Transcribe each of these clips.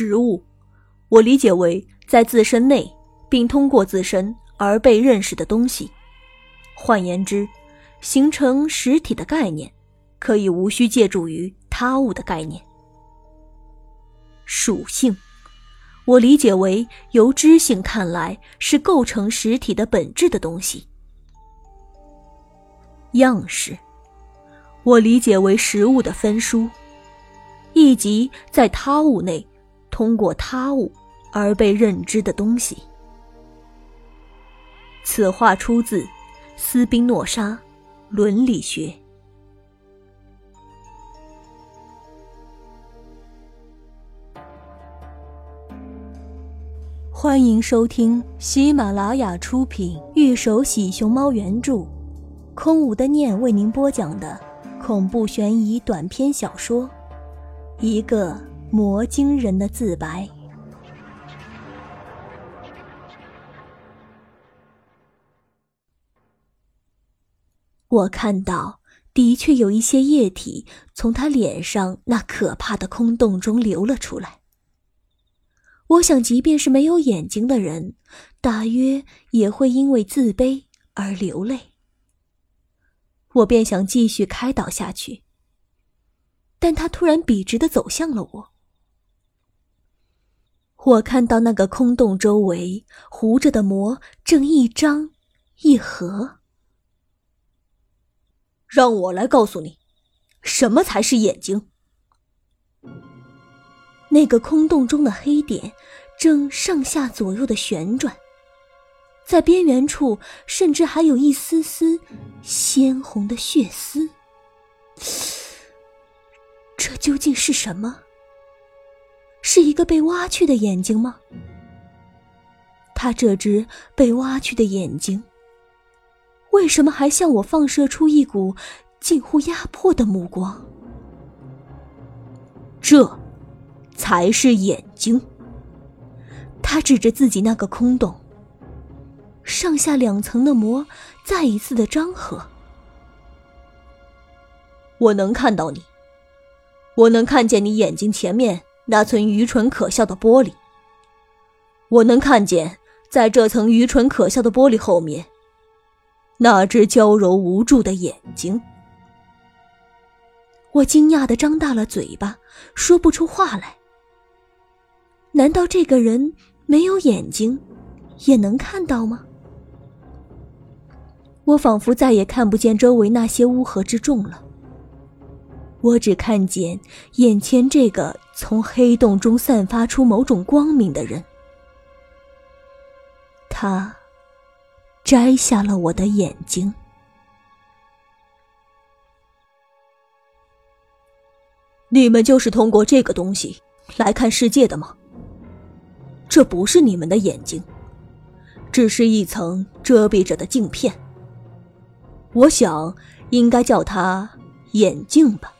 食物，我理解为在自身内并通过自身而被认识的东西。换言之，形成实体的概念，可以无需借助于他物的概念。属性，我理解为由知性看来是构成实体的本质的东西。样式，我理解为食物的分殊，以及在他物内通过他物而被认知的东西。此话出自斯宾诺莎《伦理学》。欢迎收听喜马拉雅出品、玉手洗熊猫原著。空无的念为您播讲的恐怖悬疑短篇小说《一个魔晶人的自白》。我看到，的确有一些液体从他脸上那可怕的空洞中流了出来。我想，即便是没有眼睛的人，大约也会因为自卑而流泪。我便想继续开导下去，但他突然笔直的走向了我。我看到那个空洞周围糊着的膜正一张一合。让我来告诉你，什么才是眼睛。那个空洞中的黑点正上下左右的旋转。在边缘处，甚至还有一丝丝鲜红的血丝。这究竟是什么？是一个被挖去的眼睛吗？他这只被挖去的眼睛，为什么还向我放射出一股近乎压迫的目光？这，才是眼睛。他指着自己那个空洞。上下两层的膜再一次的张合，我能看到你，我能看见你眼睛前面那层愚蠢可笑的玻璃，我能看见在这层愚蠢可笑的玻璃后面，那只娇柔无助的眼睛。我惊讶的张大了嘴巴，说不出话来。难道这个人没有眼睛，也能看到吗？我仿佛再也看不见周围那些乌合之众了，我只看见眼前这个从黑洞中散发出某种光明的人。他摘下了我的眼睛。你们就是通过这个东西来看世界的吗？这不是你们的眼睛，只是一层遮蔽着的镜片。我想，应该叫它眼镜吧。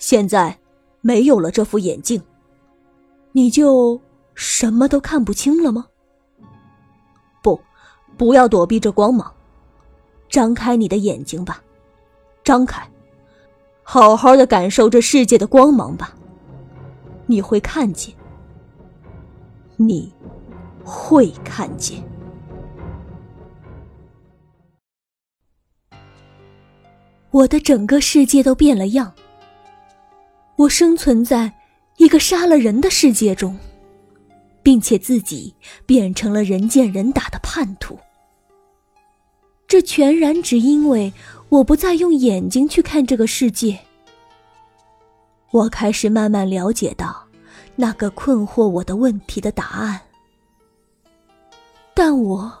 现在没有了这副眼镜，你就什么都看不清了吗？不，不要躲避这光芒，张开你的眼睛吧，张开，好好的感受这世界的光芒吧。你会看见，你会看见。我的整个世界都变了样。我生存在一个杀了人的世界中，并且自己变成了人见人打的叛徒。这全然只因为我不再用眼睛去看这个世界。我开始慢慢了解到那个困惑我的问题的答案，但我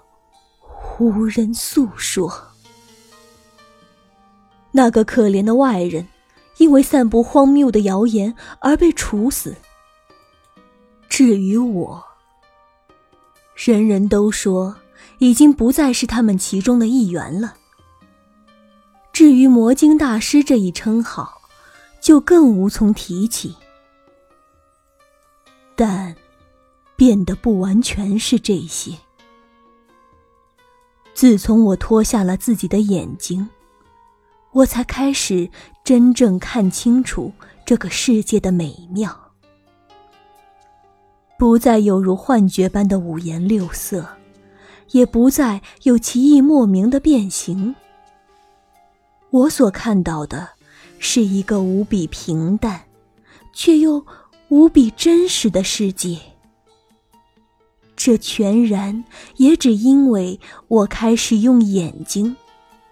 无人诉说。那个可怜的外人，因为散布荒谬的谣言而被处死。至于我，人人都说已经不再是他们其中的一员了。至于魔晶大师这一称号，就更无从提起。但，变得不完全是这些。自从我脱下了自己的眼睛。我才开始真正看清楚这个世界的美妙。不再有如幻觉般的五颜六色，也不再有奇异莫名的变形。我所看到的，是一个无比平淡，却又无比真实的世界。这全然也只因为我开始用眼睛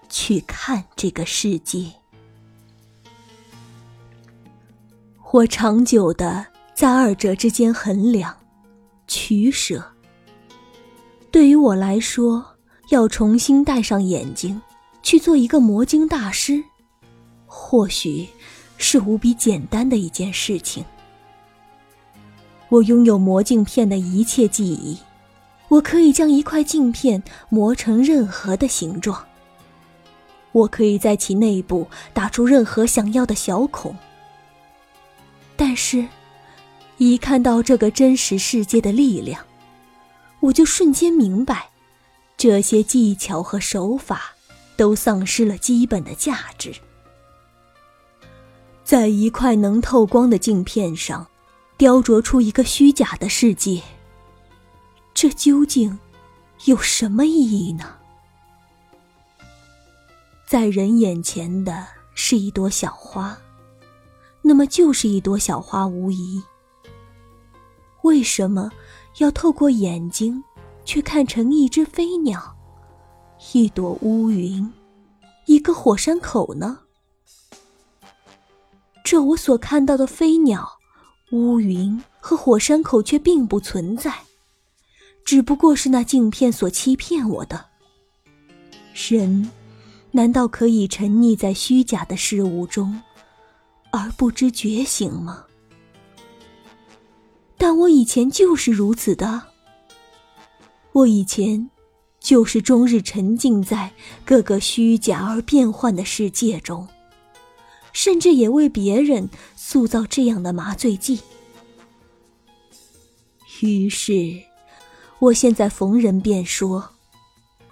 去看这个世界。我长久的在二者之间衡量、取舍。对于我来说，要重新戴上眼睛去做一个魔晶大师，或许是无比简单的一件事情。我拥有魔镜片的一切记忆，我可以将一块镜片磨成任何的形状。我可以在其内部打出任何想要的小孔。但是，一看到这个真实世界的力量，我就瞬间明白，这些技巧和手法都丧失了基本的价值。在一块能透光的镜片上。雕琢出一个虚假的世界，这究竟有什么意义呢？在人眼前的是一朵小花，那么就是一朵小花无疑。为什么要透过眼睛去看成一只飞鸟、一朵乌云、一个火山口呢？这我所看到的飞鸟。乌云和火山口却并不存在，只不过是那镜片所欺骗我的。人难道可以沉溺在虚假的事物中，而不知觉醒吗？但我以前就是如此的。我以前就是终日沉浸在各个虚假而变幻的世界中。甚至也为别人塑造这样的麻醉剂。于是，我现在逢人便说：“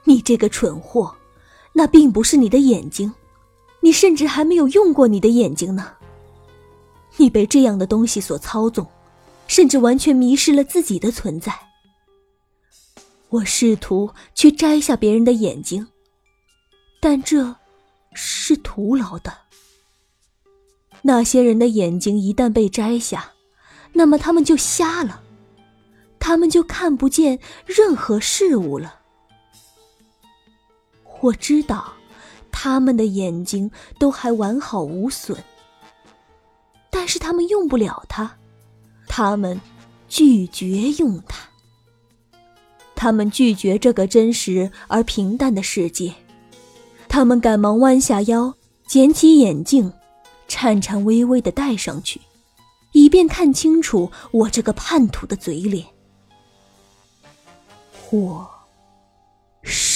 你这个蠢货，那并不是你的眼睛，你甚至还没有用过你的眼睛呢。你被这样的东西所操纵，甚至完全迷失了自己的存在。”我试图去摘下别人的眼睛，但这是徒劳的。那些人的眼睛一旦被摘下，那么他们就瞎了，他们就看不见任何事物了。我知道，他们的眼睛都还完好无损，但是他们用不了它，他们拒绝用它，他们拒绝这个真实而平淡的世界，他们赶忙弯下腰，捡起眼镜。颤颤巍巍的戴上去，以便看清楚我这个叛徒的嘴脸。我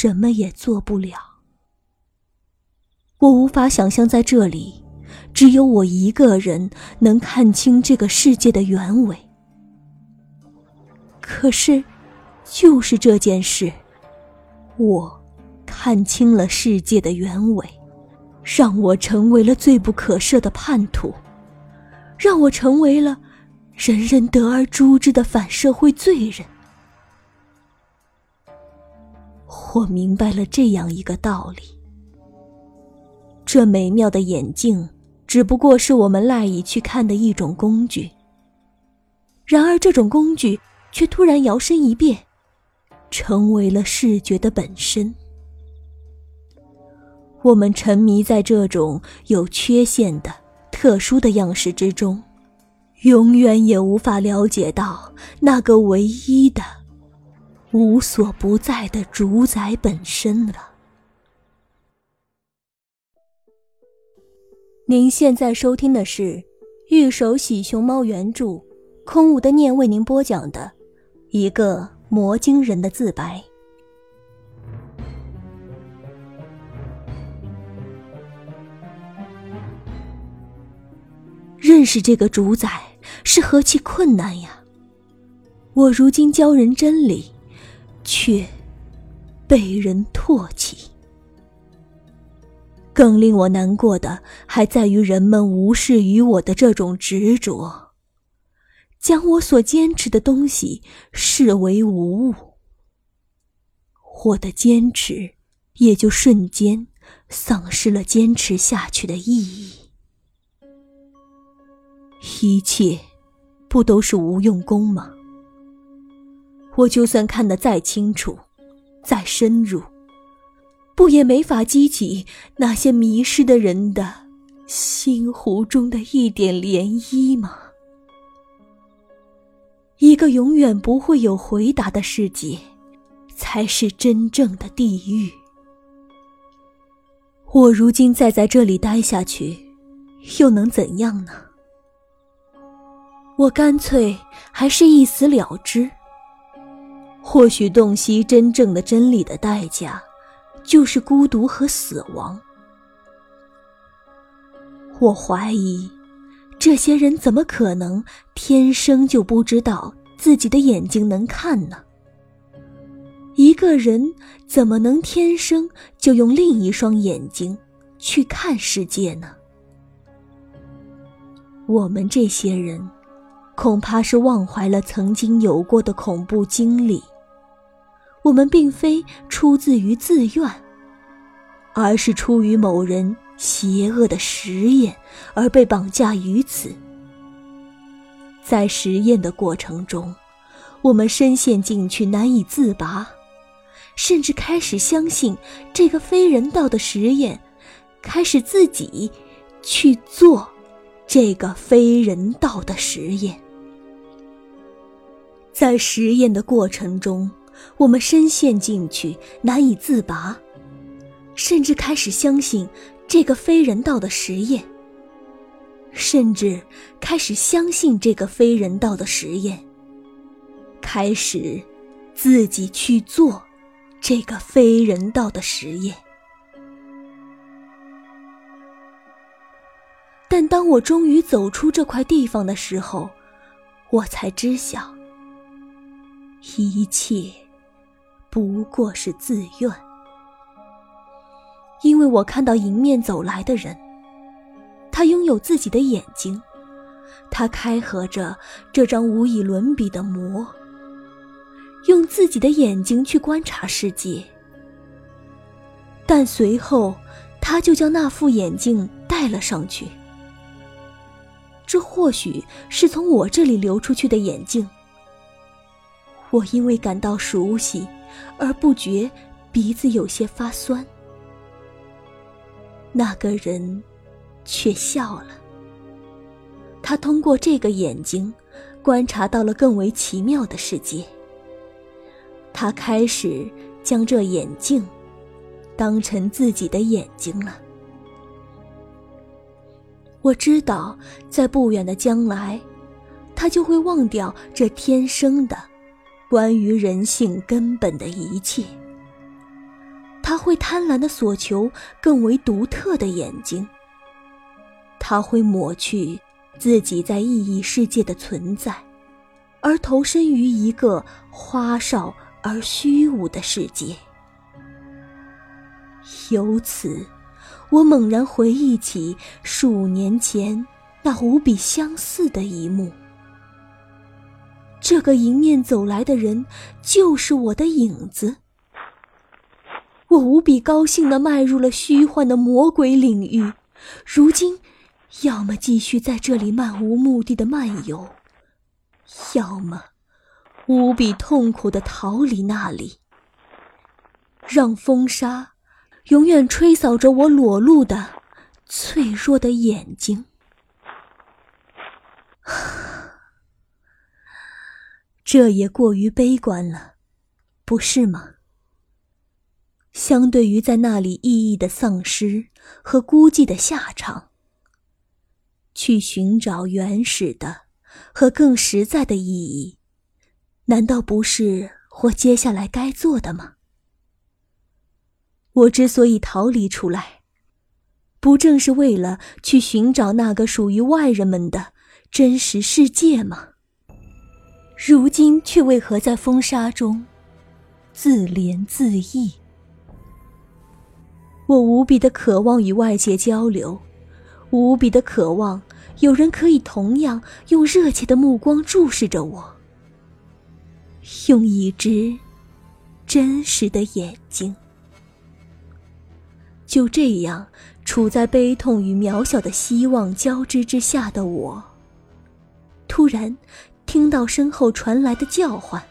什么也做不了。我无法想象在这里，只有我一个人能看清这个世界的原委。可是，就是这件事，我看清了世界的原委。让我成为了罪不可赦的叛徒，让我成为了人人得而诛之的反社会罪人。我明白了这样一个道理：这美妙的眼镜只不过是我们赖以去看的一种工具。然而，这种工具却突然摇身一变，成为了视觉的本身。我们沉迷在这种有缺陷的、特殊的样式之中，永远也无法了解到那个唯一的、无所不在的主宰本身了。您现在收听的是《玉手洗熊猫》原著，空无的念为您播讲的一个魔晶人的自白。认识这个主宰是何其困难呀！我如今教人真理，却被人唾弃。更令我难过的，还在于人们无视于我的这种执着。将我所坚持的东西视为无物，我的坚持也就瞬间丧失了坚持下去的意义。一切不都是无用功吗？我就算看得再清楚、再深入，不也没法激起那些迷失的人的心湖中的一点涟漪吗？一个永远不会有回答的世界，才是真正的地狱。我如今再在这里待下去，又能怎样呢？我干脆还是一死了之。或许洞悉真正的真理的代价，就是孤独和死亡。我怀疑。这些人怎么可能天生就不知道自己的眼睛能看呢？一个人怎么能天生就用另一双眼睛去看世界呢？我们这些人，恐怕是忘怀了曾经有过的恐怖经历。我们并非出自于自愿，而是出于某人。邪恶的实验而被绑架于此，在实验的过程中，我们深陷进去难以自拔，甚至开始相信这个非人道的实验，开始自己去做这个非人道的实验。在实验的过程中，我们深陷进去难以自拔，甚至开始相信。这个非人道的实验，甚至开始相信这个非人道的实验，开始自己去做这个非人道的实验。但当我终于走出这块地方的时候，我才知晓，一切不过是自愿。因为我看到迎面走来的人，他拥有自己的眼睛，他开合着这张无以伦比的膜，用自己的眼睛去观察世界。但随后，他就将那副眼镜戴了上去。这或许是从我这里流出去的眼镜。我因为感到熟悉，而不觉鼻子有些发酸。那个人却笑了。他通过这个眼睛，观察到了更为奇妙的世界。他开始将这眼镜当成自己的眼睛了。我知道，在不远的将来，他就会忘掉这天生的、关于人性根本的一切。他会贪婪的索求更为独特的眼睛。他会抹去自己在意义世界的存在，而投身于一个花哨而虚无的世界。由此，我猛然回忆起数年前那无比相似的一幕。这个迎面走来的人，就是我的影子。我无比高兴地迈入了虚幻的魔鬼领域，如今，要么继续在这里漫无目的的漫游，要么无比痛苦地逃离那里，让风沙永远吹扫着我裸露的、脆弱的眼睛。这也过于悲观了，不是吗？相对于在那里意义的丧失和孤寂的下场，去寻找原始的和更实在的意义，难道不是我接下来该做的吗？我之所以逃离出来，不正是为了去寻找那个属于外人们的真实世界吗？如今却为何在风沙中自怜自艾？我无比的渴望与外界交流，无比的渴望有人可以同样用热切的目光注视着我，用一只真实的眼睛。就这样，处在悲痛与渺小的希望交织之下的我，突然听到身后传来的叫唤。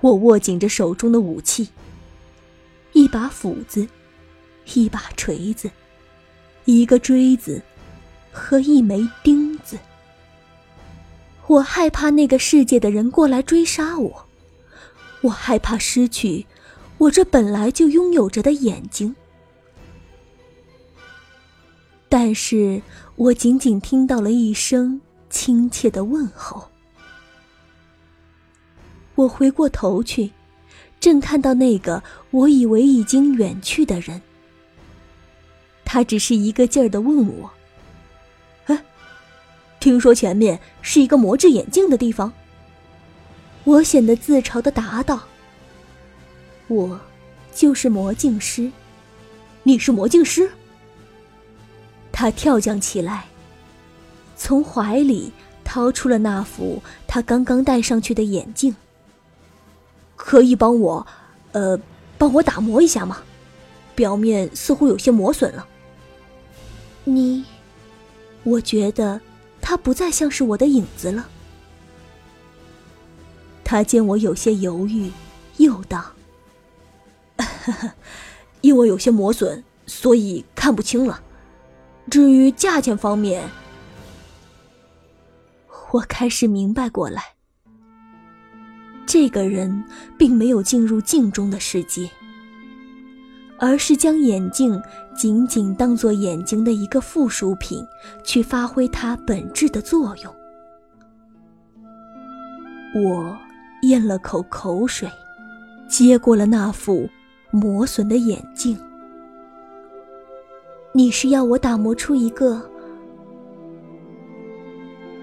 我握紧着手中的武器，一把斧子，一把锤子，一个锥子。和一枚钉子。我害怕那个世界的人过来追杀我，我害怕失去我这本来就拥有着的眼睛。但是我仅仅听到了一声亲切的问候。我回过头去，正看到那个我以为已经远去的人。他只是一个劲儿的问我。哎听说前面是一个魔制眼镜的地方。我显得自嘲的答道：“我就是魔镜师。”你是魔镜师？他跳将起来，从怀里掏出了那副他刚刚戴上去的眼镜。可以帮我，呃，帮我打磨一下吗？表面似乎有些磨损了。你，我觉得。他不再像是我的影子了。他见我有些犹豫，又道：“ 因为有些磨损，所以看不清了。至于价钱方面，我开始明白过来，这个人并没有进入镜中的世界。”而是将眼镜仅仅当做眼睛的一个附属品，去发挥它本质的作用。我咽了口口水，接过了那副磨损的眼镜。你是要我打磨出一个？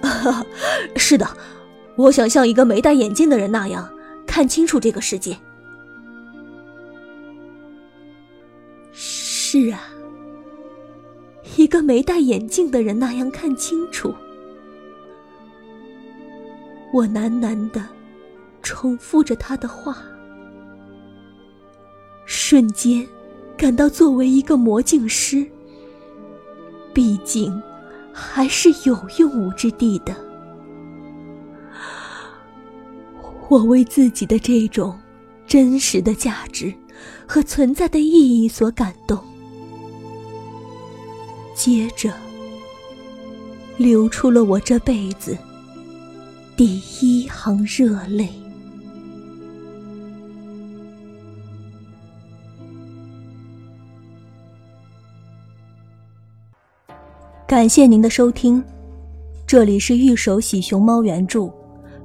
是的，我想像一个没戴眼镜的人那样看清楚这个世界。是啊，一个没戴眼镜的人那样看清楚。我喃喃的重复着他的话，瞬间感到作为一个魔镜师，毕竟还是有用武之地的。我为自己的这种真实的价值和存在的意义所感动。接着，流出了我这辈子第一行热泪。感谢您的收听，这里是玉手洗熊猫原著，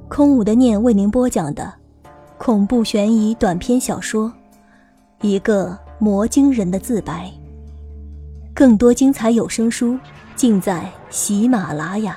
空无的念为您播讲的恐怖悬疑短篇小说《一个魔晶人的自白》。更多精彩有声书，尽在喜马拉雅。